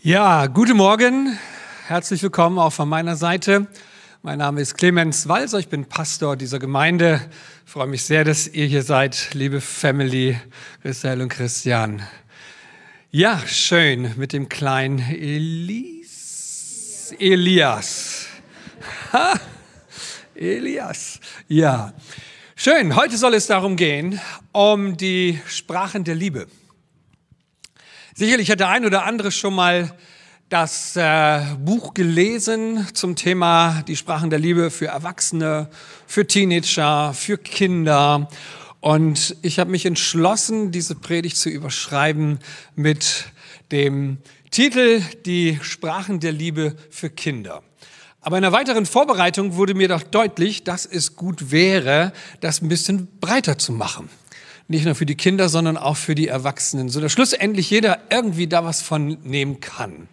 Ja, guten Morgen. Herzlich willkommen auch von meiner Seite. Mein Name ist Clemens Walser, ich bin Pastor dieser Gemeinde. Ich freue mich sehr, dass ihr hier seid, liebe Family, Christel und Christian. Ja, schön mit dem kleinen Elis, Elias. Ha, Elias. Ja, schön. Heute soll es darum gehen, um die Sprachen der Liebe. Sicherlich hat der ein oder andere schon mal das äh, Buch gelesen zum Thema die Sprachen der Liebe für Erwachsene, für Teenager, für Kinder. Und ich habe mich entschlossen, diese Predigt zu überschreiben mit dem Titel Die Sprachen der Liebe für Kinder. Aber in der weiteren Vorbereitung wurde mir doch deutlich, dass es gut wäre, das ein bisschen breiter zu machen nicht nur für die Kinder, sondern auch für die Erwachsenen, so dass schlussendlich jeder irgendwie da was von nehmen kann.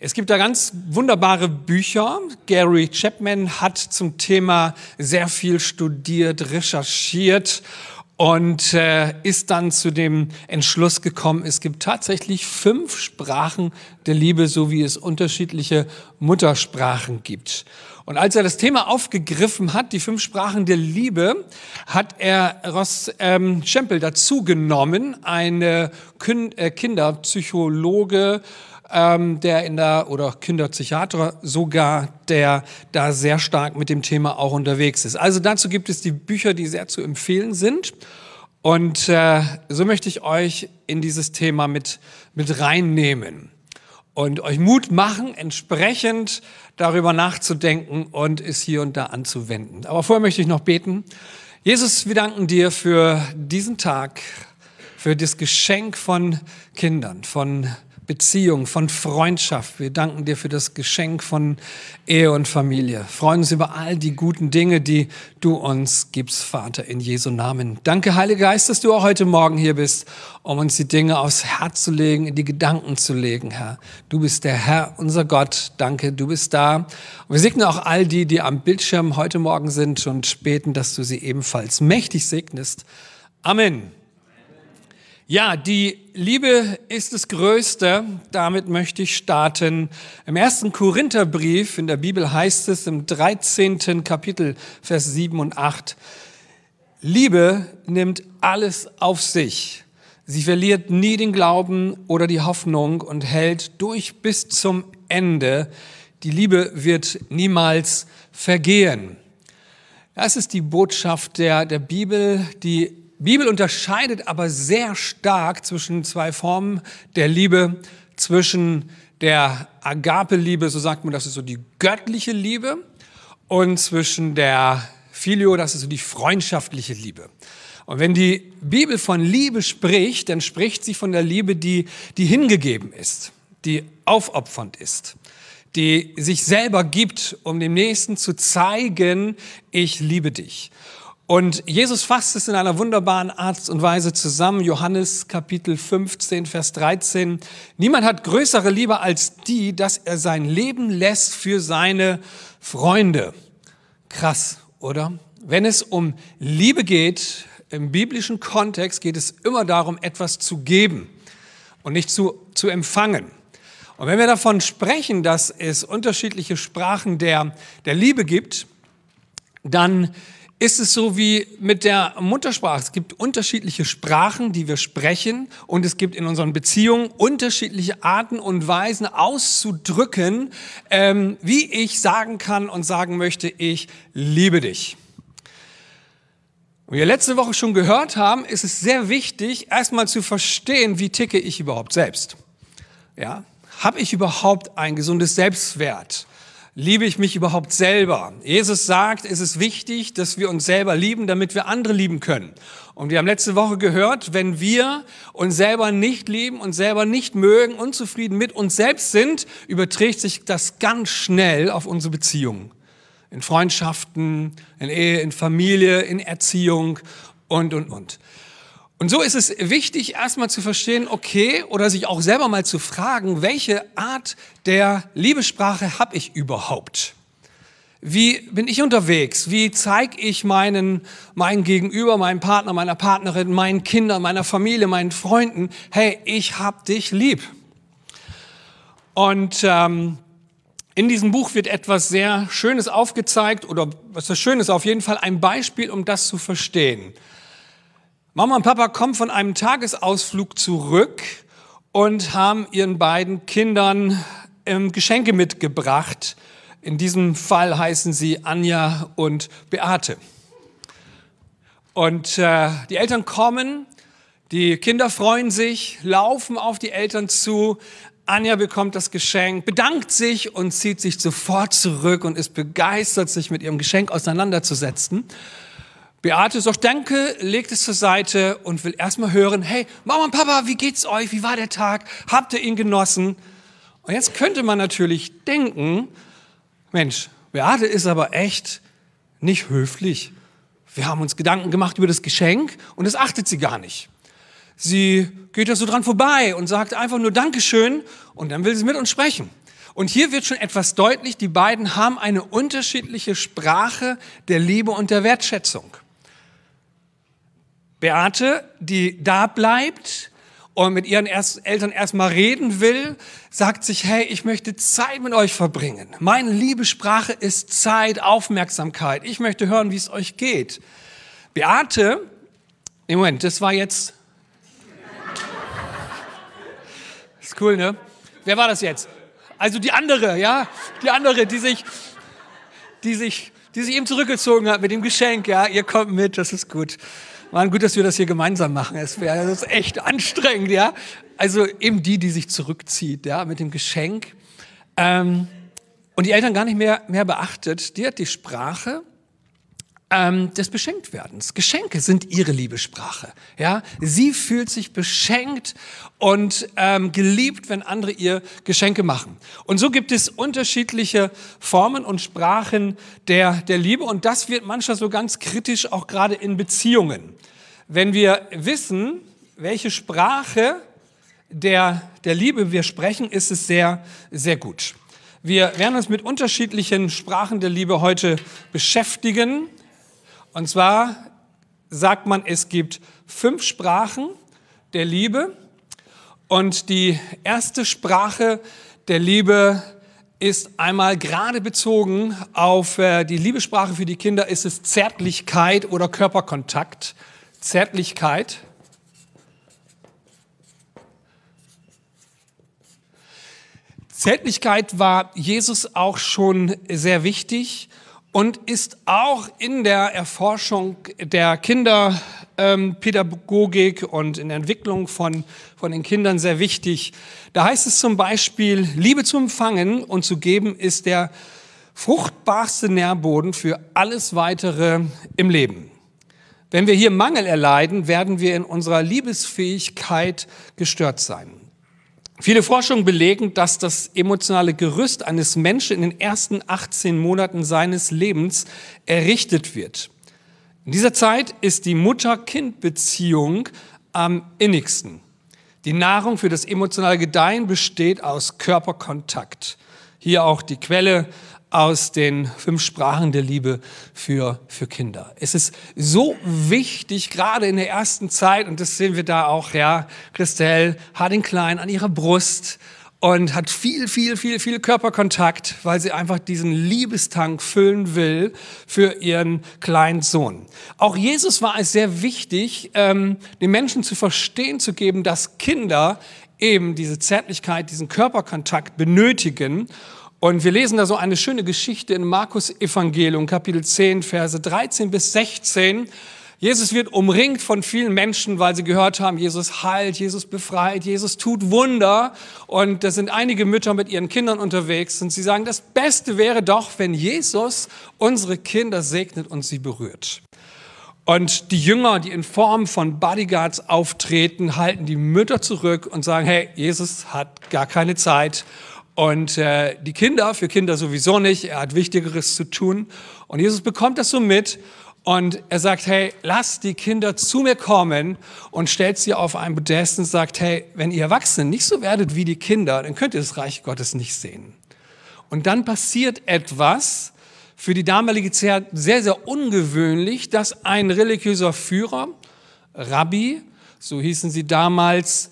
Es gibt da ganz wunderbare Bücher. Gary Chapman hat zum Thema sehr viel studiert, recherchiert und äh, ist dann zu dem Entschluss gekommen, es gibt tatsächlich fünf Sprachen der Liebe, so wie es unterschiedliche Muttersprachen gibt. Und als er das Thema aufgegriffen hat, die fünf Sprachen der Liebe, hat er Ross ähm, Schempel dazu genommen, eine äh, Kinderpsychologe, ähm, der in der oder Kinderpsychiater sogar, der da sehr stark mit dem Thema auch unterwegs ist. Also dazu gibt es die Bücher, die sehr zu empfehlen sind. Und äh, so möchte ich euch in dieses Thema mit mit reinnehmen und euch Mut machen, entsprechend darüber nachzudenken und es hier und da anzuwenden. Aber vorher möchte ich noch beten. Jesus, wir danken dir für diesen Tag, für das Geschenk von Kindern, von Beziehung, von Freundschaft. Wir danken dir für das Geschenk von Ehe und Familie. Freuen uns über all die guten Dinge, die du uns gibst, Vater, in Jesu Namen. Danke, Heiliger Geist, dass du auch heute Morgen hier bist, um uns die Dinge aufs Herz zu legen, in die Gedanken zu legen, Herr. Du bist der Herr, unser Gott. Danke, du bist da. Und wir segnen auch all die, die am Bildschirm heute Morgen sind und beten, dass du sie ebenfalls mächtig segnest. Amen. Ja, die Liebe ist das Größte. Damit möchte ich starten. Im ersten Korintherbrief in der Bibel heißt es im 13. Kapitel, Vers 7 und 8, Liebe nimmt alles auf sich. Sie verliert nie den Glauben oder die Hoffnung und hält durch bis zum Ende. Die Liebe wird niemals vergehen. Das ist die Botschaft der, der Bibel, die Bibel unterscheidet aber sehr stark zwischen zwei Formen der Liebe, zwischen der Agape-Liebe, so sagt man, das ist so die göttliche Liebe, und zwischen der Filio, das ist so die freundschaftliche Liebe. Und wenn die Bibel von Liebe spricht, dann spricht sie von der Liebe, die, die hingegeben ist, die aufopfernd ist, die sich selber gibt, um dem Nächsten zu zeigen, ich liebe dich. Und Jesus fasst es in einer wunderbaren Art und Weise zusammen. Johannes Kapitel 15, Vers 13. Niemand hat größere Liebe als die, dass er sein Leben lässt für seine Freunde. Krass, oder? Wenn es um Liebe geht, im biblischen Kontext geht es immer darum, etwas zu geben und nicht zu, zu empfangen. Und wenn wir davon sprechen, dass es unterschiedliche Sprachen der, der Liebe gibt, dann ist es so wie mit der Muttersprache. Es gibt unterschiedliche Sprachen, die wir sprechen und es gibt in unseren Beziehungen unterschiedliche Arten und Weisen auszudrücken, ähm, wie ich sagen kann und sagen möchte, ich liebe dich. Wie wir letzte Woche schon gehört haben, ist es sehr wichtig, erstmal zu verstehen, wie ticke ich überhaupt selbst. Ja, habe ich überhaupt ein gesundes Selbstwert? Liebe ich mich überhaupt selber? Jesus sagt, es ist wichtig, dass wir uns selber lieben, damit wir andere lieben können. Und wir haben letzte Woche gehört, wenn wir uns selber nicht lieben und selber nicht mögen, unzufrieden mit uns selbst sind, überträgt sich das ganz schnell auf unsere Beziehungen. In Freundschaften, in Ehe, in Familie, in Erziehung und, und, und. Und so ist es wichtig, erstmal zu verstehen, okay, oder sich auch selber mal zu fragen, welche Art der Liebessprache habe ich überhaupt? Wie bin ich unterwegs? Wie zeige ich meinen, meinen Gegenüber, meinem Partner, meiner Partnerin, meinen Kindern, meiner Familie, meinen Freunden, hey, ich hab dich lieb. Und ähm, in diesem Buch wird etwas sehr Schönes aufgezeigt oder was das Schöne ist, auf jeden Fall ein Beispiel, um das zu verstehen. Mama und Papa kommen von einem Tagesausflug zurück und haben ihren beiden Kindern ähm, Geschenke mitgebracht. In diesem Fall heißen sie Anja und Beate. Und äh, die Eltern kommen, die Kinder freuen sich, laufen auf die Eltern zu. Anja bekommt das Geschenk, bedankt sich und zieht sich sofort zurück und ist begeistert, sich mit ihrem Geschenk auseinanderzusetzen. Beate sagt Danke, legt es zur Seite und will erstmal hören, hey, Mama und Papa, wie geht's euch? Wie war der Tag? Habt ihr ihn genossen? Und jetzt könnte man natürlich denken, Mensch, Beate ist aber echt nicht höflich. Wir haben uns Gedanken gemacht über das Geschenk und das achtet sie gar nicht. Sie geht da so dran vorbei und sagt einfach nur Dankeschön und dann will sie mit uns sprechen. Und hier wird schon etwas deutlich, die beiden haben eine unterschiedliche Sprache der Liebe und der Wertschätzung. Beate, die da bleibt und mit ihren Eltern erstmal reden will, sagt sich, hey, ich möchte Zeit mit euch verbringen. Meine Liebessprache ist Zeit, Aufmerksamkeit. Ich möchte hören, wie es euch geht. Beate, im Moment, das war jetzt Ist cool, ne? Wer war das jetzt? Also die andere, ja? Die andere, die sich, die sich, die sich eben zurückgezogen hat mit dem Geschenk, ja? Ihr kommt mit, das ist gut. Mann, gut, dass wir das hier gemeinsam machen. Es wäre das ist echt anstrengend, ja? Also eben die, die sich zurückzieht, ja, mit dem Geschenk. Ähm, und die Eltern gar nicht mehr, mehr beachtet. Die hat die Sprache ähm, des Beschenktwerdens. Geschenke sind ihre Liebessprache. Ja, sie fühlt sich beschenkt und ähm, geliebt, wenn andere ihr Geschenke machen. Und so gibt es unterschiedliche Formen und Sprachen der der Liebe und das wird manchmal so ganz kritisch auch gerade in Beziehungen. Wenn wir wissen, welche Sprache der der Liebe wir sprechen, ist es sehr sehr gut. Wir werden uns mit unterschiedlichen Sprachen der Liebe heute beschäftigen. Und zwar sagt man, es gibt fünf Sprachen der Liebe. Und die erste Sprache der Liebe ist einmal gerade bezogen auf äh, die Liebessprache für die Kinder, ist es Zärtlichkeit oder Körperkontakt. Zärtlichkeit. Zärtlichkeit war Jesus auch schon sehr wichtig und ist auch in der Erforschung der Kinderpädagogik ähm, und in der Entwicklung von, von den Kindern sehr wichtig. Da heißt es zum Beispiel, Liebe zu empfangen und zu geben ist der fruchtbarste Nährboden für alles weitere im Leben. Wenn wir hier Mangel erleiden, werden wir in unserer Liebesfähigkeit gestört sein. Viele Forschungen belegen, dass das emotionale Gerüst eines Menschen in den ersten 18 Monaten seines Lebens errichtet wird. In dieser Zeit ist die Mutter-Kind-Beziehung am innigsten. Die Nahrung für das emotionale Gedeihen besteht aus Körperkontakt. Hier auch die Quelle aus den fünf Sprachen der Liebe für, für Kinder. Es ist so wichtig, gerade in der ersten Zeit, und das sehen wir da auch, ja, Christelle hat den Kleinen an ihrer Brust und hat viel, viel, viel, viel Körperkontakt, weil sie einfach diesen Liebestank füllen will für ihren kleinen Sohn. Auch Jesus war es sehr wichtig, ähm, den Menschen zu verstehen zu geben, dass Kinder eben diese Zärtlichkeit, diesen Körperkontakt benötigen und wir lesen da so eine schöne Geschichte in Markus Evangelium, Kapitel 10, Verse 13 bis 16. Jesus wird umringt von vielen Menschen, weil sie gehört haben, Jesus heilt, Jesus befreit, Jesus tut Wunder. Und da sind einige Mütter mit ihren Kindern unterwegs und sie sagen, das Beste wäre doch, wenn Jesus unsere Kinder segnet und sie berührt. Und die Jünger, die in Form von Bodyguards auftreten, halten die Mütter zurück und sagen, hey, Jesus hat gar keine Zeit und äh, die Kinder, für Kinder sowieso nicht, er hat Wichtigeres zu tun. Und Jesus bekommt das so mit und er sagt, hey, lasst die Kinder zu mir kommen und stellt sie auf ein Podest und sagt, hey, wenn ihr Erwachsene nicht so werdet wie die Kinder, dann könnt ihr das Reich Gottes nicht sehen. Und dann passiert etwas, für die damalige Zeit sehr, sehr ungewöhnlich, dass ein religiöser Führer, Rabbi, so hießen sie damals,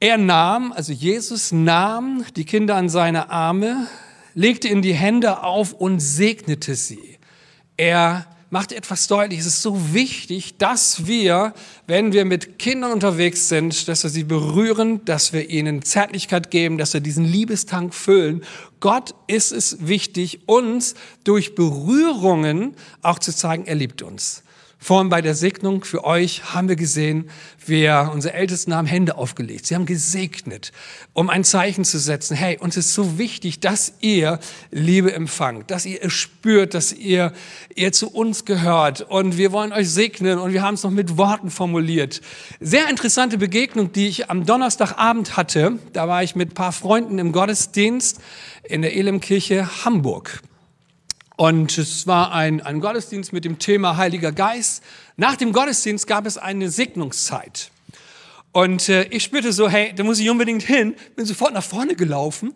Er nahm, also Jesus nahm die Kinder an seine Arme, legte ihnen die Hände auf und segnete sie. Er macht etwas deutlich. Es ist so wichtig, dass wir, wenn wir mit Kindern unterwegs sind, dass wir sie berühren, dass wir ihnen Zärtlichkeit geben, dass wir diesen Liebestank füllen. Gott ist es wichtig, uns durch Berührungen auch zu zeigen, er liebt uns. Vorhin bei der Segnung für euch haben wir gesehen, wir, unsere Ältesten haben Hände aufgelegt. Sie haben gesegnet, um ein Zeichen zu setzen. Hey, uns ist so wichtig, dass ihr Liebe empfangt, dass ihr es spürt, dass ihr, ihr zu uns gehört. Und wir wollen euch segnen und wir haben es noch mit Worten formuliert. Sehr interessante Begegnung, die ich am Donnerstagabend hatte. Da war ich mit ein paar Freunden im Gottesdienst in der Elemkirche Hamburg. Und es war ein, ein Gottesdienst mit dem Thema Heiliger Geist. Nach dem Gottesdienst gab es eine Segnungszeit. Und äh, ich spürte so, hey, da muss ich unbedingt hin. Bin sofort nach vorne gelaufen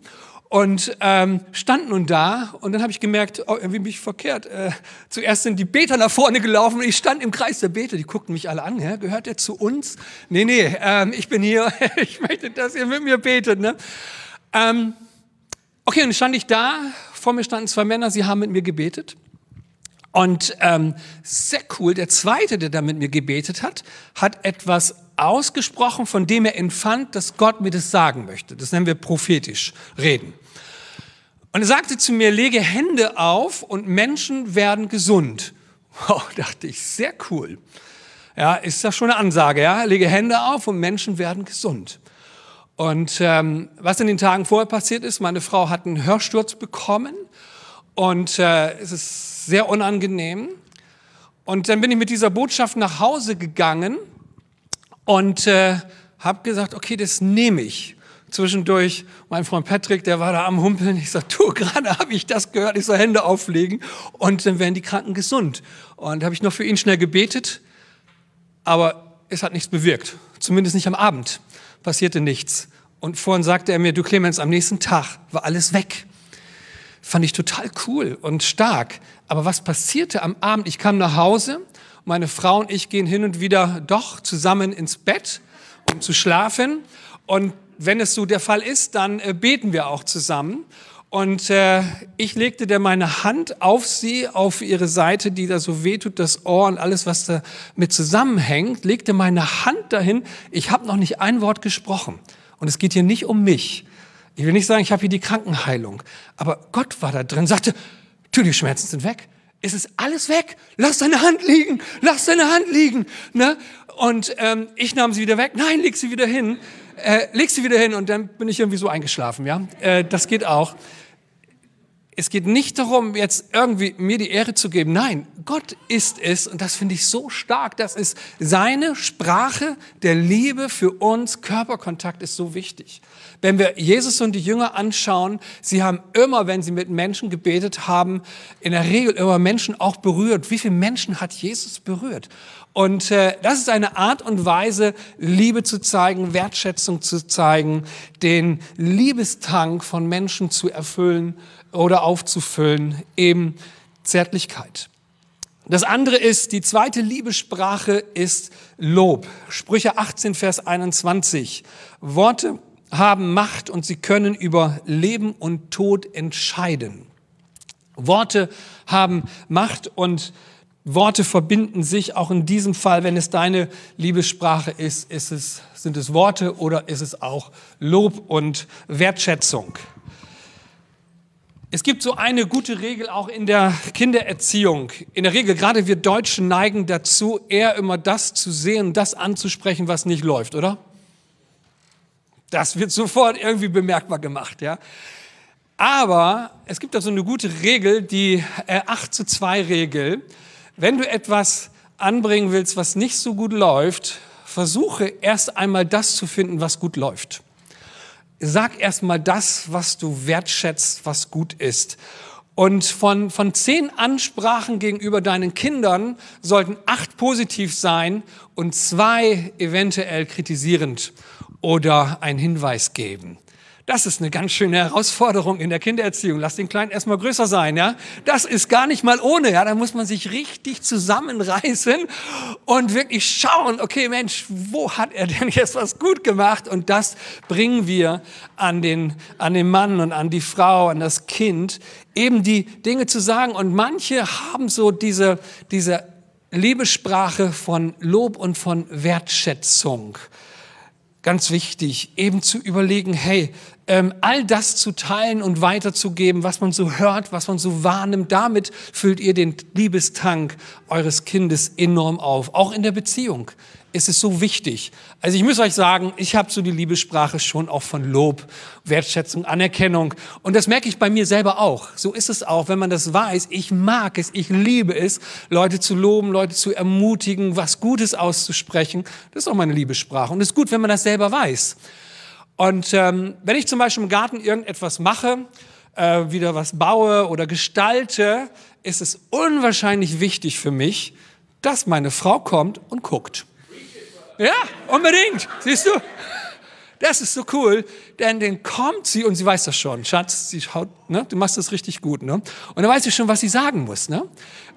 und ähm, stand nun da. Und dann habe ich gemerkt, oh, irgendwie bin ich verkehrt. Äh, zuerst sind die Beter nach vorne gelaufen und ich stand im Kreis der Beter. Die guckten mich alle an. Hä? Gehört der zu uns? Nee, nee, ähm, ich bin hier. ich möchte, dass ihr mit mir betet. Ne? Ähm, okay, und dann stand ich da vor mir standen zwei Männer, sie haben mit mir gebetet. Und ähm, sehr cool, der zweite, der da mit mir gebetet hat, hat etwas ausgesprochen, von dem er empfand, dass Gott mir das sagen möchte. Das nennen wir prophetisch reden. Und er sagte zu mir, lege Hände auf und Menschen werden gesund. Wow, dachte ich, sehr cool. Ja, ist das schon eine Ansage, ja? Lege Hände auf und Menschen werden gesund. Und ähm, was in den Tagen vorher passiert ist, meine Frau hat einen Hörsturz bekommen und äh, es ist sehr unangenehm. Und dann bin ich mit dieser Botschaft nach Hause gegangen und äh, habe gesagt, okay, das nehme ich. Zwischendurch, mein Freund Patrick, der war da am Humpeln. Ich sag, du, gerade habe ich das gehört, ich soll Hände auflegen und dann werden die Kranken gesund. Und habe ich noch für ihn schnell gebetet, aber es hat nichts bewirkt, zumindest nicht am Abend passierte nichts. Und vorhin sagte er mir, du Clemens, am nächsten Tag war alles weg. Fand ich total cool und stark. Aber was passierte am Abend? Ich kam nach Hause, meine Frau und ich gehen hin und wieder doch zusammen ins Bett, um zu schlafen. Und wenn es so der Fall ist, dann äh, beten wir auch zusammen. Und äh, ich legte dann meine Hand auf sie, auf ihre Seite, die da so wehtut, das Ohr und alles, was da mit zusammenhängt, legte meine Hand dahin. Ich habe noch nicht ein Wort gesprochen. Und es geht hier nicht um mich. Ich will nicht sagen, ich habe hier die Krankenheilung. Aber Gott war da drin, sagte, tu, die Schmerzen sind weg. Es ist alles weg. Lass deine Hand liegen. Lass deine Hand liegen. Ne? Und ähm, ich nahm sie wieder weg. Nein, leg sie wieder hin. Äh, leg sie wieder hin. Und dann bin ich irgendwie so eingeschlafen. Ja, äh, Das geht auch es geht nicht darum, jetzt irgendwie mir die Ehre zu geben. Nein, Gott ist es, und das finde ich so stark, das ist seine Sprache der Liebe für uns. Körperkontakt ist so wichtig. Wenn wir Jesus und die Jünger anschauen, sie haben immer, wenn sie mit Menschen gebetet haben, in der Regel immer Menschen auch berührt. Wie viele Menschen hat Jesus berührt? Und äh, das ist eine Art und Weise, Liebe zu zeigen, Wertschätzung zu zeigen, den Liebestank von Menschen zu erfüllen oder aufzufüllen, eben Zärtlichkeit. Das andere ist, die zweite Liebessprache ist Lob. Sprüche 18, Vers 21. Worte haben Macht und sie können über Leben und Tod entscheiden. Worte haben Macht und Worte verbinden sich auch in diesem Fall, wenn es deine Liebessprache ist, ist es, sind es Worte oder ist es auch Lob und Wertschätzung. Es gibt so eine gute Regel auch in der Kindererziehung. In der Regel, gerade wir Deutschen neigen dazu, eher immer das zu sehen, das anzusprechen, was nicht läuft, oder? Das wird sofort irgendwie bemerkbar gemacht, ja. Aber es gibt da so eine gute Regel, die 8 zu 2 Regel. Wenn du etwas anbringen willst, was nicht so gut läuft, versuche erst einmal das zu finden, was gut läuft sag erstmal das, was du wertschätzt, was gut ist. Und von, von zehn Ansprachen gegenüber deinen Kindern sollten acht positiv sein und zwei eventuell kritisierend oder einen Hinweis geben. Das ist eine ganz schöne Herausforderung in der Kindererziehung. Lass den Kleinen erstmal größer sein, ja. Das ist gar nicht mal ohne, ja. Da muss man sich richtig zusammenreißen und wirklich schauen, okay, Mensch, wo hat er denn jetzt was gut gemacht? Und das bringen wir an den, an den Mann und an die Frau, an das Kind, eben die Dinge zu sagen. Und manche haben so diese, diese Liebessprache von Lob und von Wertschätzung ganz wichtig, eben zu überlegen, hey, ähm, all das zu teilen und weiterzugeben, was man so hört, was man so wahrnimmt, damit füllt ihr den Liebestank eures Kindes enorm auf. Auch in der Beziehung ist es so wichtig. Also ich muss euch sagen, ich habe so die Liebessprache schon auch von Lob, Wertschätzung, Anerkennung. Und das merke ich bei mir selber auch. So ist es auch, wenn man das weiß. Ich mag es, ich liebe es, Leute zu loben, Leute zu ermutigen, was Gutes auszusprechen. Das ist auch meine Liebessprache. Und es ist gut, wenn man das selber weiß. Und ähm, wenn ich zum Beispiel im Garten irgendetwas mache, äh, wieder was baue oder gestalte, ist es unwahrscheinlich wichtig für mich, dass meine Frau kommt und guckt. Ja, unbedingt. Siehst du? Das ist so cool, denn dann kommt sie und sie weiß das schon. Schatz, sie schaut, ne? du machst das richtig gut. Ne? Und dann weiß sie schon, was sie sagen muss. Ne?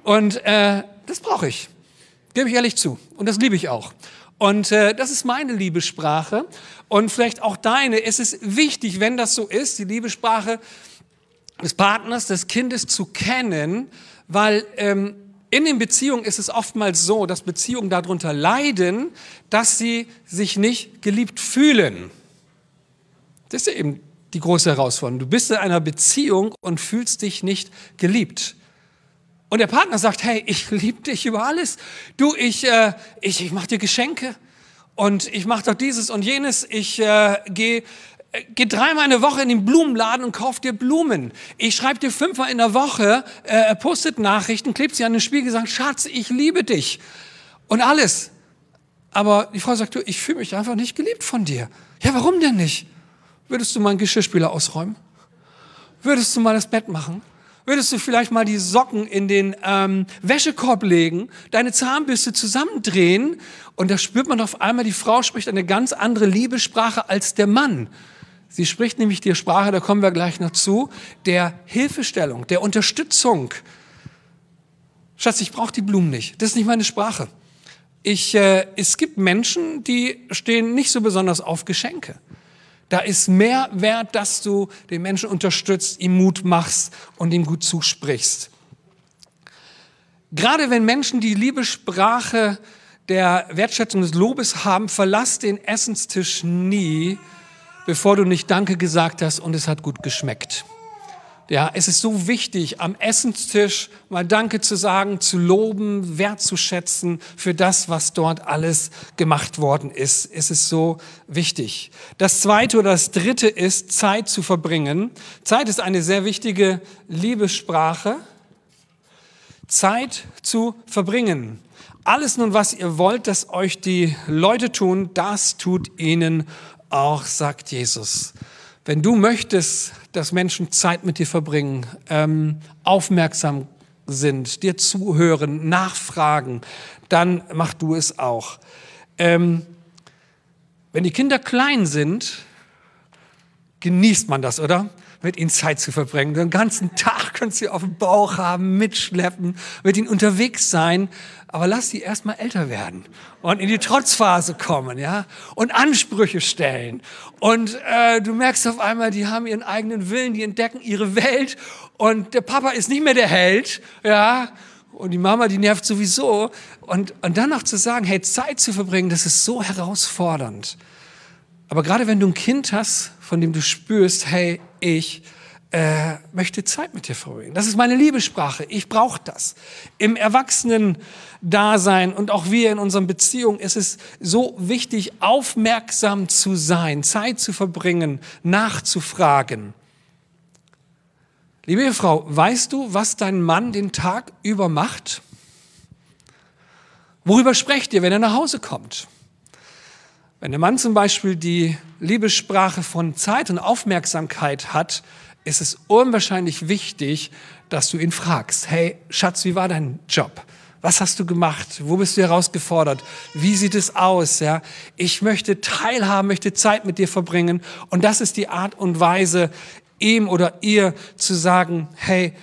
Und äh, das brauche ich, gebe ich ehrlich zu. Und das liebe ich auch. Und äh, das ist meine Liebessprache und vielleicht auch deine. Es ist wichtig, wenn das so ist, die Liebessprache des Partners, des Kindes zu kennen, weil ähm, in den Beziehungen ist es oftmals so, dass Beziehungen darunter leiden, dass sie sich nicht geliebt fühlen. Das ist eben die große Herausforderung. Du bist in einer Beziehung und fühlst dich nicht geliebt. Und der Partner sagt, hey, ich liebe dich über alles. Du, ich, äh, ich, ich mache dir Geschenke und ich mache doch dieses und jenes. Ich äh, gehe Geh dreimal in der Woche in den Blumenladen und kauf dir Blumen. Ich schreibe dir fünfmal in der Woche, äh, postet Nachrichten, klebt sie an den Spiegel, sagt, Schatz, ich liebe dich. Und alles. Aber die Frau sagt, du, ich fühle mich einfach nicht geliebt von dir. Ja, warum denn nicht? Würdest du mal einen Geschirrspüler ausräumen? Würdest du mal das Bett machen? Würdest du vielleicht mal die Socken in den ähm, Wäschekorb legen, deine Zahnbürste zusammendrehen und da spürt man auf einmal, die Frau spricht eine ganz andere Liebessprache als der Mann. Sie spricht nämlich die Sprache, da kommen wir gleich noch zu, der Hilfestellung, der Unterstützung. Schatz, ich brauche die Blumen nicht. Das ist nicht meine Sprache. Ich, äh, es gibt Menschen, die stehen nicht so besonders auf Geschenke. Da ist mehr wert, dass du den Menschen unterstützt, ihm Mut machst und ihm gut zusprichst. Gerade wenn Menschen die Liebessprache der Wertschätzung des Lobes haben, verlass den Essenstisch nie, bevor du nicht Danke gesagt hast und es hat gut geschmeckt. Ja, es ist so wichtig, am Essenstisch mal Danke zu sagen, zu loben, wertzuschätzen für das, was dort alles gemacht worden ist. Es ist so wichtig. Das zweite oder das dritte ist, Zeit zu verbringen. Zeit ist eine sehr wichtige Liebessprache. Zeit zu verbringen. Alles nun, was ihr wollt, dass euch die Leute tun, das tut ihnen auch, sagt Jesus. Wenn du möchtest, dass Menschen Zeit mit dir verbringen, ähm, aufmerksam sind, dir zuhören, nachfragen, dann mach du es auch. Ähm, wenn die Kinder klein sind, genießt man das, oder? Mit ihnen Zeit zu verbringen. Den ganzen Tag können sie auf dem Bauch haben, mitschleppen, mit ihnen unterwegs sein aber lass sie erstmal älter werden und in die Trotzphase kommen, ja, und Ansprüche stellen. Und äh, du merkst auf einmal, die haben ihren eigenen Willen, die entdecken ihre Welt und der Papa ist nicht mehr der Held, ja, und die Mama, die nervt sowieso. Und, und dann noch zu sagen, hey, Zeit zu verbringen, das ist so herausfordernd. Aber gerade wenn du ein Kind hast, von dem du spürst, hey, ich äh, möchte Zeit mit dir verbringen. Das ist meine Liebessprache. Ich brauche das. Im Erwachsenen-Dasein und auch wir in unseren Beziehungen ist es so wichtig, aufmerksam zu sein, Zeit zu verbringen, nachzufragen. Liebe Frau, weißt du, was dein Mann den Tag über macht? Worüber sprecht ihr, wenn er nach Hause kommt? Wenn der Mann zum Beispiel die Liebessprache von Zeit und Aufmerksamkeit hat, ist es unwahrscheinlich wichtig, dass du ihn fragst, hey Schatz, wie war dein Job? Was hast du gemacht? Wo bist du herausgefordert? Wie sieht es aus? Ja, ich möchte teilhaben, möchte Zeit mit dir verbringen. Und das ist die Art und Weise, ihm oder ihr zu sagen, hey,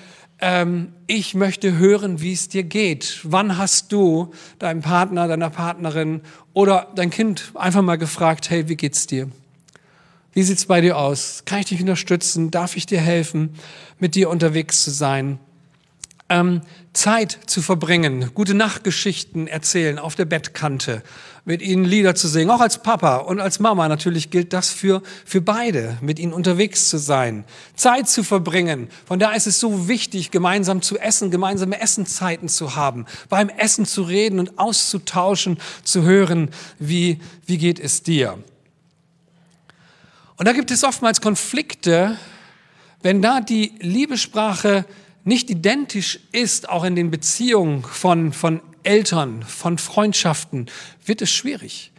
ähm, ich möchte hören, wie es dir geht. Wann hast du deinem Partner, deiner Partnerin oder dein Kind einfach mal gefragt, hey, wie geht's dir? Wie sieht's bei dir aus? Kann ich dich unterstützen? Darf ich dir helfen, mit dir unterwegs zu sein? Ähm, Zeit zu verbringen, gute Nachtgeschichten erzählen auf der Bettkante, mit ihnen Lieder zu singen, auch als Papa und als Mama natürlich gilt das für, für beide, mit ihnen unterwegs zu sein, Zeit zu verbringen. Von da ist es so wichtig, gemeinsam zu essen, gemeinsame Essenzeiten zu haben, beim Essen zu reden und auszutauschen, zu hören, wie, wie geht es dir. Und da gibt es oftmals Konflikte, wenn da die Liebessprache nicht identisch ist, auch in den Beziehungen von, von Eltern, von Freundschaften, wird es schwierig.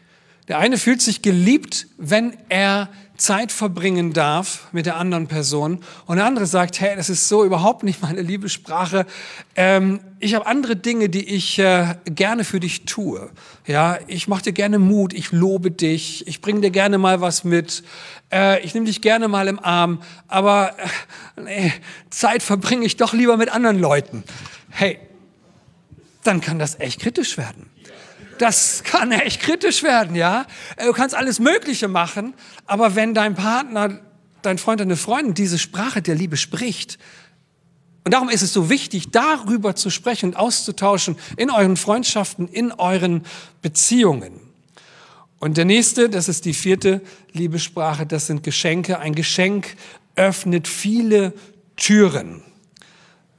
Der eine fühlt sich geliebt, wenn er Zeit verbringen darf mit der anderen Person. Und der andere sagt, hey, das ist so überhaupt nicht meine Liebessprache. Ähm, ich habe andere Dinge, die ich äh, gerne für dich tue. Ja, ich mache dir gerne Mut, ich lobe dich, ich bringe dir gerne mal was mit, äh, ich nehme dich gerne mal im Arm, aber äh, nee, Zeit verbringe ich doch lieber mit anderen Leuten. Hey, dann kann das echt kritisch werden. Das kann echt kritisch werden, ja. Du kannst alles Mögliche machen, aber wenn dein Partner, dein Freund, deine Freundin diese Sprache der Liebe spricht, und darum ist es so wichtig, darüber zu sprechen und auszutauschen in euren Freundschaften, in euren Beziehungen. Und der nächste, das ist die vierte Liebessprache, das sind Geschenke. Ein Geschenk öffnet viele Türen.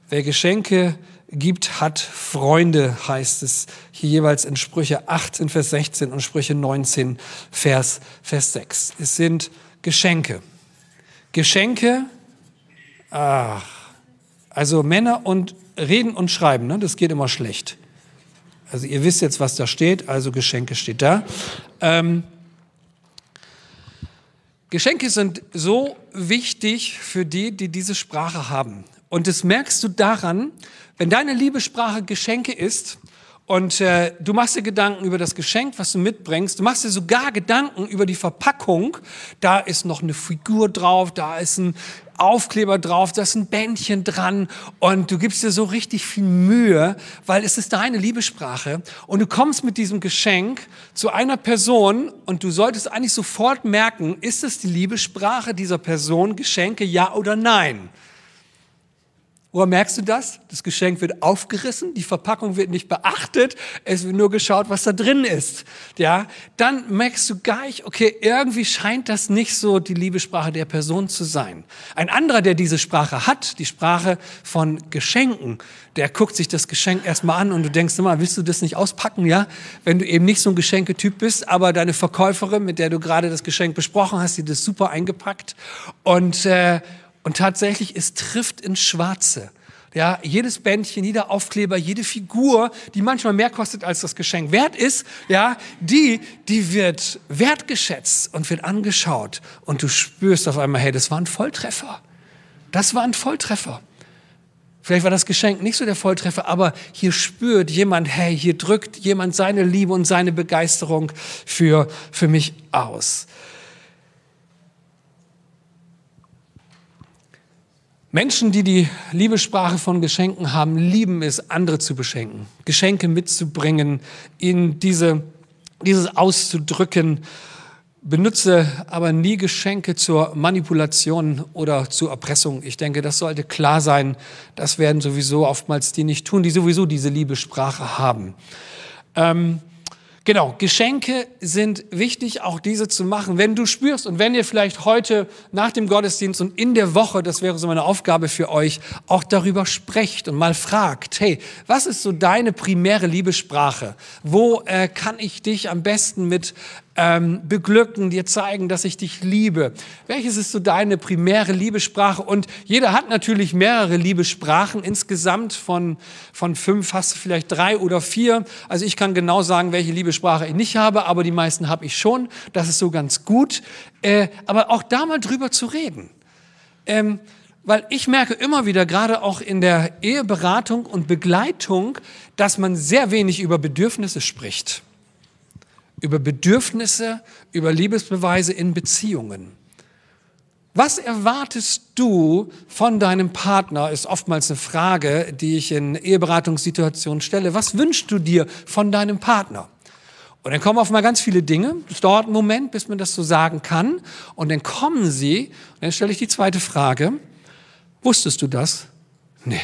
Wer Geschenke gibt, hat Freunde, heißt es hier jeweils in Sprüche 18, Vers 16 und Sprüche 19, Vers, Vers 6. Es sind Geschenke. Geschenke, ach, also Männer und Reden und Schreiben, ne, das geht immer schlecht. Also ihr wisst jetzt, was da steht, also Geschenke steht da. Ähm, Geschenke sind so wichtig für die, die diese Sprache haben. Und das merkst du daran, wenn deine Liebessprache Geschenke ist und äh, du machst dir Gedanken über das Geschenk, was du mitbringst, du machst dir sogar Gedanken über die Verpackung, da ist noch eine Figur drauf, da ist ein Aufkleber drauf, da ist ein Bändchen dran und du gibst dir so richtig viel Mühe, weil es ist deine Liebessprache und du kommst mit diesem Geschenk zu einer Person und du solltest eigentlich sofort merken, ist es die Liebessprache dieser Person, Geschenke, ja oder nein? Woher merkst du das? Das Geschenk wird aufgerissen, die Verpackung wird nicht beachtet, es wird nur geschaut, was da drin ist. Ja, dann merkst du gleich, okay, irgendwie scheint das nicht so die Liebessprache der Person zu sein. Ein anderer, der diese Sprache hat, die Sprache von Geschenken, der guckt sich das Geschenk erstmal an und du denkst immer, willst du das nicht auspacken, ja? Wenn du eben nicht so ein Geschenketyp bist, aber deine Verkäuferin, mit der du gerade das Geschenk besprochen hast, die das super eingepackt und äh, und tatsächlich, es trifft ins Schwarze. Ja, jedes Bändchen, jeder Aufkleber, jede Figur, die manchmal mehr kostet als das Geschenk wert ist, ja, die, die wird wertgeschätzt und wird angeschaut. Und du spürst auf einmal, hey, das war ein Volltreffer. Das war ein Volltreffer. Vielleicht war das Geschenk nicht so der Volltreffer, aber hier spürt jemand, hey, hier drückt jemand seine Liebe und seine Begeisterung für, für mich aus. Menschen, die die Liebessprache von Geschenken haben, lieben es, andere zu beschenken, Geschenke mitzubringen, ihnen diese, dieses auszudrücken. Benutze aber nie Geschenke zur Manipulation oder zur Erpressung. Ich denke, das sollte klar sein. Das werden sowieso oftmals die nicht tun, die sowieso diese Liebessprache haben. Ähm, Genau, Geschenke sind wichtig, auch diese zu machen. Wenn du spürst und wenn ihr vielleicht heute nach dem Gottesdienst und in der Woche, das wäre so meine Aufgabe für euch, auch darüber sprecht und mal fragt, hey, was ist so deine primäre Liebessprache? Wo äh, kann ich dich am besten mit ähm, beglücken, dir zeigen, dass ich dich liebe. Welches ist so deine primäre Liebessprache? Und jeder hat natürlich mehrere Liebessprachen. Insgesamt von, von fünf hast du vielleicht drei oder vier. Also ich kann genau sagen, welche Liebessprache ich nicht habe, aber die meisten habe ich schon. Das ist so ganz gut. Äh, aber auch da mal drüber zu reden. Ähm, weil ich merke immer wieder, gerade auch in der Eheberatung und Begleitung, dass man sehr wenig über Bedürfnisse spricht. Über Bedürfnisse, über Liebesbeweise in Beziehungen. Was erwartest du von deinem Partner, ist oftmals eine Frage, die ich in Eheberatungssituationen stelle. Was wünschst du dir von deinem Partner? Und dann kommen auf mal ganz viele Dinge. Es dauert einen Moment, bis man das so sagen kann. Und dann kommen sie. Und dann stelle ich die zweite Frage. Wusstest du das? Nee.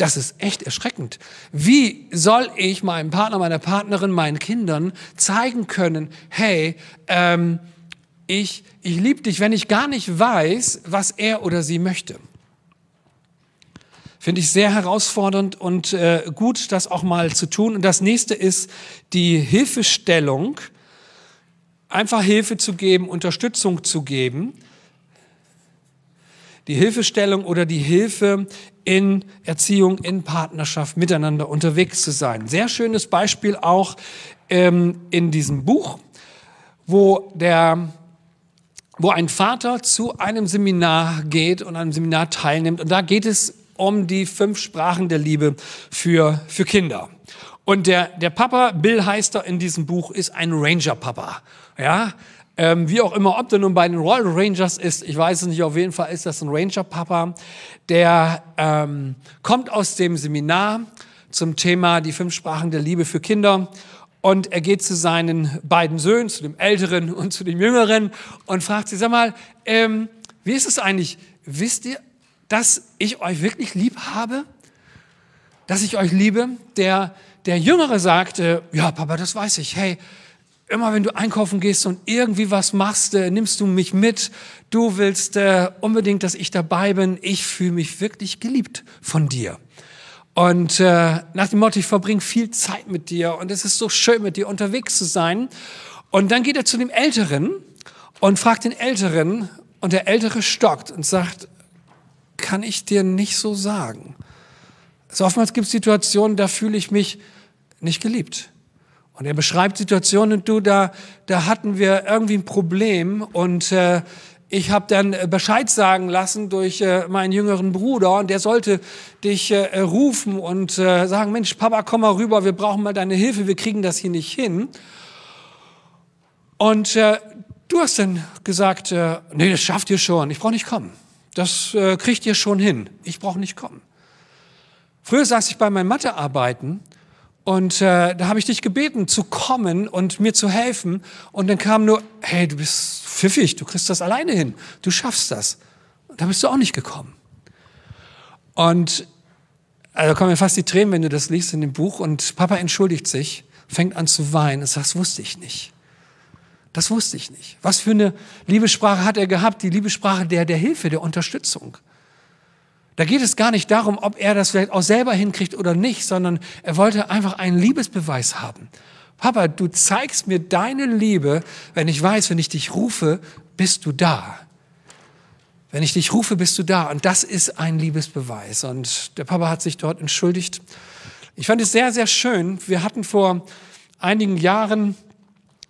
Das ist echt erschreckend. Wie soll ich meinem Partner, meiner Partnerin, meinen Kindern zeigen können, hey, ähm, ich, ich liebe dich, wenn ich gar nicht weiß, was er oder sie möchte? Finde ich sehr herausfordernd und äh, gut, das auch mal zu tun. Und das nächste ist die Hilfestellung, einfach Hilfe zu geben, Unterstützung zu geben die Hilfestellung oder die Hilfe in Erziehung, in Partnerschaft miteinander unterwegs zu sein. Sehr schönes Beispiel auch ähm, in diesem Buch, wo der wo ein Vater zu einem Seminar geht und einem Seminar teilnimmt. Und da geht es um die fünf Sprachen der Liebe für, für Kinder. Und der, der Papa, Bill heißt er in diesem Buch, ist ein Ranger-Papa. Ja, ähm, wie auch immer, ob der nun bei den Royal Rangers ist, ich weiß es nicht, auf jeden Fall ist das ein Ranger-Papa, der ähm, kommt aus dem Seminar zum Thema die fünf Sprachen der Liebe für Kinder und er geht zu seinen beiden Söhnen, zu dem Älteren und zu dem Jüngeren und fragt sie, sag mal, ähm, wie ist es eigentlich? Wisst ihr, dass ich euch wirklich lieb habe? Dass ich euch liebe? Der, der Jüngere sagte, ja, Papa, das weiß ich. Hey, immer wenn du einkaufen gehst und irgendwie was machst, äh, nimmst du mich mit. Du willst äh, unbedingt, dass ich dabei bin. Ich fühle mich wirklich geliebt von dir. Und äh, nach dem Motto, ich verbringe viel Zeit mit dir und es ist so schön, mit dir unterwegs zu sein. Und dann geht er zu dem Älteren und fragt den Älteren und der Ältere stockt und sagt, kann ich dir nicht so sagen. Also oftmals gibt es Situationen, da fühle ich mich nicht geliebt. Und er beschreibt Situationen, du, da, da hatten wir irgendwie ein Problem und äh, ich habe dann Bescheid sagen lassen durch äh, meinen jüngeren Bruder und der sollte dich äh, rufen und äh, sagen, Mensch, Papa, komm mal rüber, wir brauchen mal deine Hilfe, wir kriegen das hier nicht hin. Und äh, du hast dann gesagt, äh, nee, das schafft ihr schon, ich brauche nicht kommen. Das äh, kriegt ihr schon hin, ich brauche nicht kommen. Früher saß ich bei meinen Mathearbeiten und äh, da habe ich dich gebeten, zu kommen und mir zu helfen. Und dann kam nur, hey, du bist pfiffig, du kriegst das alleine hin, du schaffst das. Und da bist du auch nicht gekommen. Und also kommen mir fast die Tränen, wenn du das liest in dem Buch. Und Papa entschuldigt sich, fängt an zu weinen und sagt, das wusste ich nicht. Das wusste ich nicht. Was für eine Liebessprache hat er gehabt? Die Liebessprache der, der Hilfe, der Unterstützung. Da geht es gar nicht darum, ob er das vielleicht auch selber hinkriegt oder nicht, sondern er wollte einfach einen Liebesbeweis haben. Papa, du zeigst mir deine Liebe, wenn ich weiß, wenn ich dich rufe, bist du da. Wenn ich dich rufe, bist du da. Und das ist ein Liebesbeweis. Und der Papa hat sich dort entschuldigt. Ich fand es sehr, sehr schön. Wir hatten vor einigen Jahren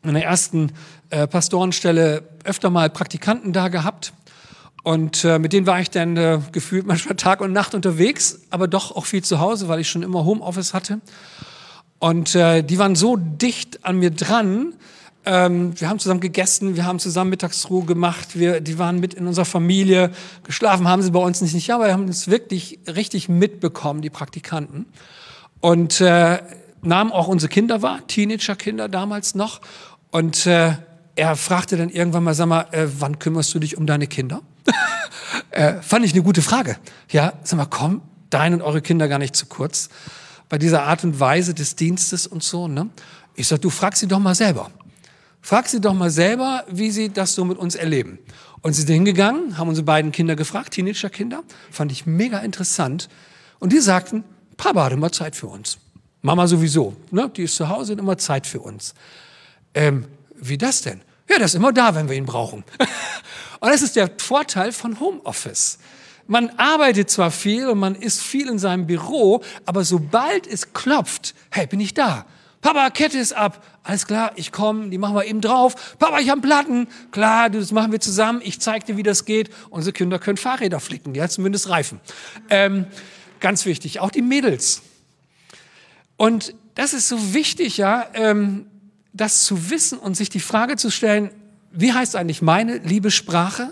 in der ersten äh, Pastorenstelle öfter mal Praktikanten da gehabt. Und äh, mit denen war ich dann äh, gefühlt manchmal Tag und Nacht unterwegs, aber doch auch viel zu Hause, weil ich schon immer Homeoffice hatte. Und äh, die waren so dicht an mir dran. Ähm, wir haben zusammen gegessen, wir haben zusammen Mittagsruhe gemacht, wir, die waren mit in unserer Familie. Geschlafen haben sie bei uns nicht, nicht aber wir haben uns wirklich richtig mitbekommen, die Praktikanten. Und äh, nahmen auch unsere Kinder wahr, Teenagerkinder damals noch. Und äh, er fragte dann irgendwann mal, sag mal, äh, wann kümmerst du dich um deine Kinder? Äh, fand ich eine gute Frage. Ja, sag mal, komm, deine und eure Kinder gar nicht zu kurz bei dieser Art und Weise des Dienstes und so. Ne? Ich sag, du frag sie doch mal selber. Frag sie doch mal selber, wie sie das so mit uns erleben. Und sie sind hingegangen, haben unsere beiden Kinder gefragt, Teenager-Kinder, fand ich mega interessant. Und die sagten, Papa hat immer Zeit für uns. Mama sowieso, ne? die ist zu Hause und immer Zeit für uns. Ähm, wie das denn? Ja, der ist immer da, wenn wir ihn brauchen. und das ist der Vorteil von Homeoffice. Man arbeitet zwar viel und man ist viel in seinem Büro, aber sobald es klopft, hey, bin ich da? Papa, Kette ist ab. Alles klar, ich komme, die machen wir eben drauf. Papa, ich habe Platten. Klar, das machen wir zusammen. Ich zeige dir, wie das geht. Unsere Kinder können Fahrräder flicken, hat zumindest Reifen. Ähm, ganz wichtig, auch die Mädels. Und das ist so wichtig, ja, ähm, das zu wissen und sich die Frage zu stellen, wie heißt eigentlich meine Liebessprache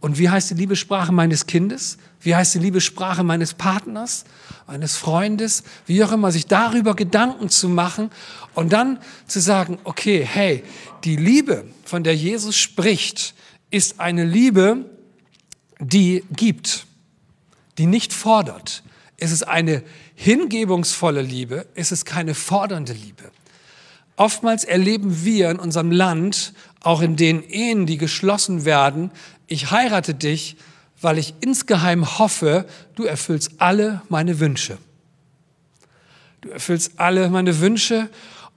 und wie heißt die Liebessprache meines Kindes? Wie heißt die Liebessprache meines Partners, meines Freundes? Wie auch immer, sich darüber Gedanken zu machen und dann zu sagen, okay, hey, die Liebe, von der Jesus spricht, ist eine Liebe, die gibt, die nicht fordert. Es ist eine hingebungsvolle Liebe, es ist keine fordernde Liebe. Oftmals erleben wir in unserem Land, auch in den Ehen, die geschlossen werden, ich heirate dich, weil ich insgeheim hoffe, du erfüllst alle meine Wünsche. Du erfüllst alle meine Wünsche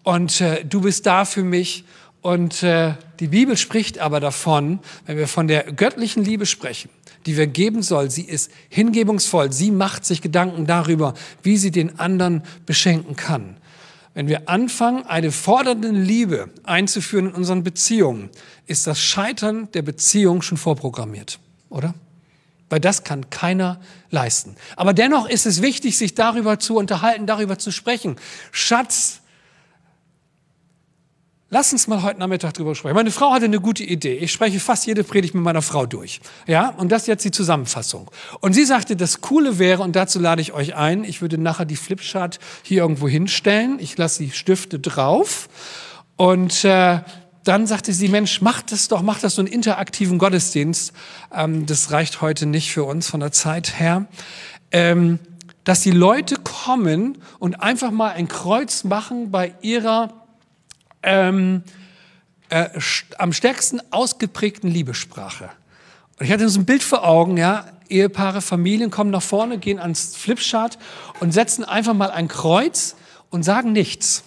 und äh, du bist da für mich. Und äh, die Bibel spricht aber davon, wenn wir von der göttlichen Liebe sprechen, die wir geben soll, sie ist hingebungsvoll, sie macht sich Gedanken darüber, wie sie den anderen beschenken kann. Wenn wir anfangen, eine fordernde Liebe einzuführen in unseren Beziehungen, ist das Scheitern der Beziehung schon vorprogrammiert, oder? Weil das kann keiner leisten. Aber dennoch ist es wichtig, sich darüber zu unterhalten, darüber zu sprechen. Schatz, Lass uns mal heute Nachmittag drüber sprechen. Meine Frau hatte eine gute Idee. Ich spreche fast jede Predigt mit meiner Frau durch. Ja, und das ist jetzt die Zusammenfassung. Und sie sagte, das Coole wäre, und dazu lade ich euch ein, ich würde nachher die Flipchart hier irgendwo hinstellen. Ich lasse die Stifte drauf. Und äh, dann sagte sie, Mensch, mach das doch, mach das so einen interaktiven Gottesdienst. Ähm, das reicht heute nicht für uns von der Zeit her. Ähm, dass die Leute kommen und einfach mal ein Kreuz machen bei ihrer ähm, äh, am stärksten ausgeprägten Liebessprache. Und ich hatte so ein Bild vor Augen, ja, Ehepaare, Familien kommen nach vorne, gehen ans Flipchart und setzen einfach mal ein Kreuz und sagen nichts.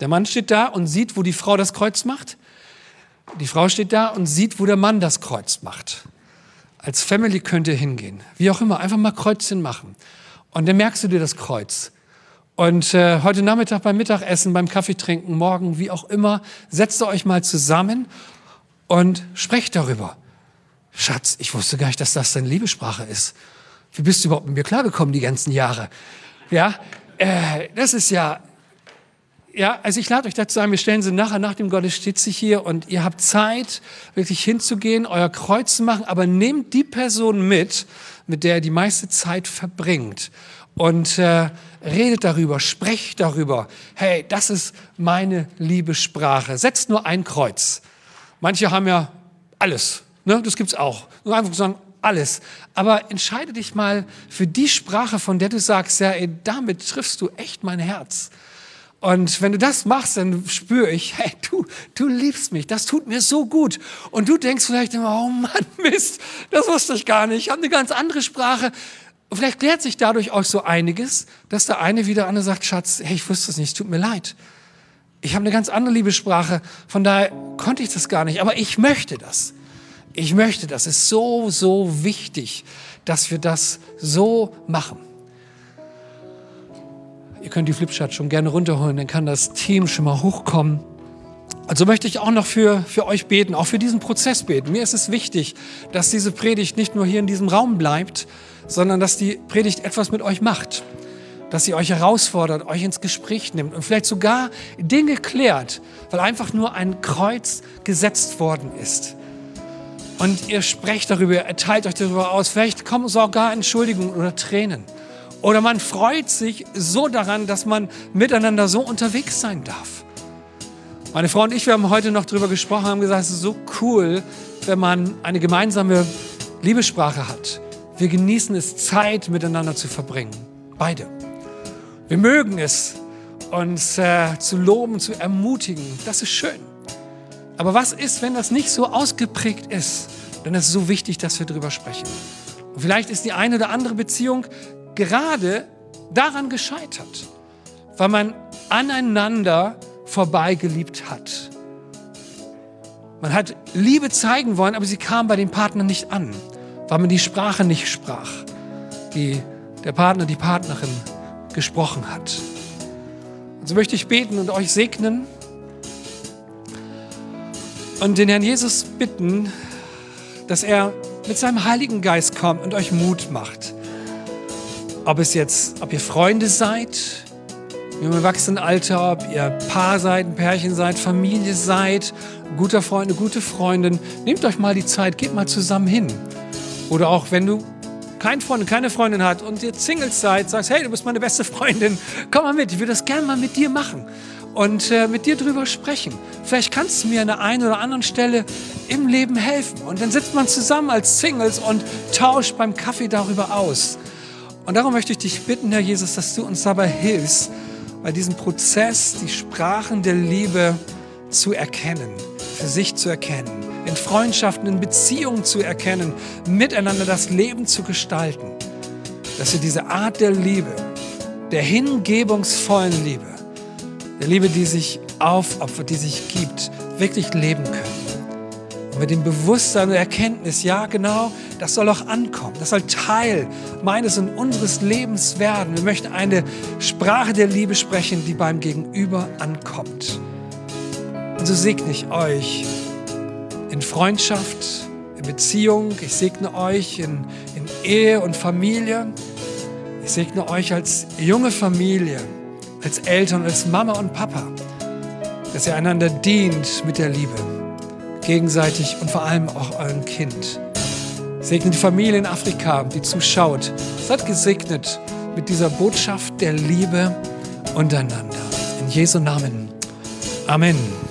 Der Mann steht da und sieht, wo die Frau das Kreuz macht. Die Frau steht da und sieht, wo der Mann das Kreuz macht. Als Family könnt ihr hingehen. Wie auch immer, einfach mal Kreuzchen machen. Und dann merkst du dir das Kreuz. Und äh, heute Nachmittag beim Mittagessen, beim Kaffeetrinken, morgen, wie auch immer, setzt ihr euch mal zusammen und sprecht darüber. Schatz, ich wusste gar nicht, dass das deine Liebessprache ist. Wie bist du überhaupt mit mir klargekommen die ganzen Jahre? Ja, äh, das ist ja, ja, also ich lade euch dazu ein, wir stellen sie nachher nach dem Gottesdienst hier und ihr habt Zeit, wirklich hinzugehen, euer Kreuz zu machen, aber nehmt die Person mit, mit der ihr die meiste Zeit verbringt und äh, redet darüber, sprecht darüber. Hey, das ist meine Liebessprache. Setzt nur ein Kreuz. Manche haben ja alles, ne? das gibt's auch. Nur einfach sagen, alles. Aber entscheide dich mal für die Sprache, von der du sagst, ja, ey, damit triffst du echt mein Herz. Und wenn du das machst, dann spüre ich, hey, du, du liebst mich, das tut mir so gut. Und du denkst vielleicht immer, oh Mann, Mist, das wusste ich gar nicht, ich habe eine ganz andere Sprache. Und vielleicht klärt sich dadurch auch so einiges, dass der eine wieder andere sagt, Schatz, hey, ich wusste es nicht, tut mir leid. Ich habe eine ganz andere Liebessprache, von daher konnte ich das gar nicht, aber ich möchte das. Ich möchte das. Es ist so, so wichtig, dass wir das so machen. Ihr könnt die Flipchart schon gerne runterholen, dann kann das Team schon mal hochkommen. Also möchte ich auch noch für, für euch beten, auch für diesen Prozess beten. Mir ist es wichtig, dass diese Predigt nicht nur hier in diesem Raum bleibt, sondern dass die Predigt etwas mit euch macht. Dass sie euch herausfordert, euch ins Gespräch nimmt und vielleicht sogar Dinge klärt, weil einfach nur ein Kreuz gesetzt worden ist. Und ihr sprecht darüber, ihr erteilt euch darüber aus. Vielleicht kommen sogar Entschuldigungen oder Tränen. Oder man freut sich so daran, dass man miteinander so unterwegs sein darf. Meine Frau und ich, wir haben heute noch darüber gesprochen, haben gesagt, es ist so cool, wenn man eine gemeinsame Liebessprache hat wir genießen es, Zeit miteinander zu verbringen. Beide. Wir mögen es, uns äh, zu loben, zu ermutigen. Das ist schön. Aber was ist, wenn das nicht so ausgeprägt ist? Dann ist es so wichtig, dass wir darüber sprechen. Und vielleicht ist die eine oder andere Beziehung gerade daran gescheitert, weil man aneinander vorbeigeliebt hat. Man hat Liebe zeigen wollen, aber sie kam bei den Partnern nicht an weil man die Sprache nicht sprach, die der Partner, die Partnerin gesprochen hat. So möchte ich beten und euch segnen und den Herrn Jesus bitten, dass er mit seinem Heiligen Geist kommt und euch Mut macht. Ob es jetzt, ob ihr Freunde seid, im Erwachsenenalter, ob ihr Paar seid, ein Pärchen seid, Familie seid, ein guter Freund, eine gute Freundin, nehmt euch mal die Zeit, geht mal zusammen hin. Oder auch wenn du kein Freund, keine Freundin hat und ihr Singles seid, sagst, hey, du bist meine beste Freundin, komm mal mit, ich würde das gerne mal mit dir machen und äh, mit dir drüber sprechen. Vielleicht kannst du mir an der einen oder anderen Stelle im Leben helfen. Und dann sitzt man zusammen als Singles und tauscht beim Kaffee darüber aus. Und darum möchte ich dich bitten, Herr Jesus, dass du uns dabei hilfst, bei diesem Prozess die Sprachen der Liebe zu erkennen, für sich zu erkennen, in Freundschaften, in Beziehungen zu erkennen, miteinander das Leben zu gestalten. Dass wir diese Art der Liebe, der hingebungsvollen Liebe, der Liebe, die sich aufopfert, die sich gibt, wirklich leben können. Und mit dem Bewusstsein und Erkenntnis, ja genau, das soll auch ankommen. Das soll Teil meines und unseres Lebens werden. Wir möchten eine Sprache der Liebe sprechen, die beim Gegenüber ankommt. Und so segne ich euch in Freundschaft, in Beziehung. Ich segne euch in, in Ehe und Familie. Ich segne euch als junge Familie, als Eltern, als Mama und Papa, dass ihr einander dient mit der Liebe, gegenseitig und vor allem auch eurem Kind. Segne die Familie in Afrika, die zuschaut. Seid gesegnet mit dieser Botschaft der Liebe untereinander. In Jesu Namen. Amen.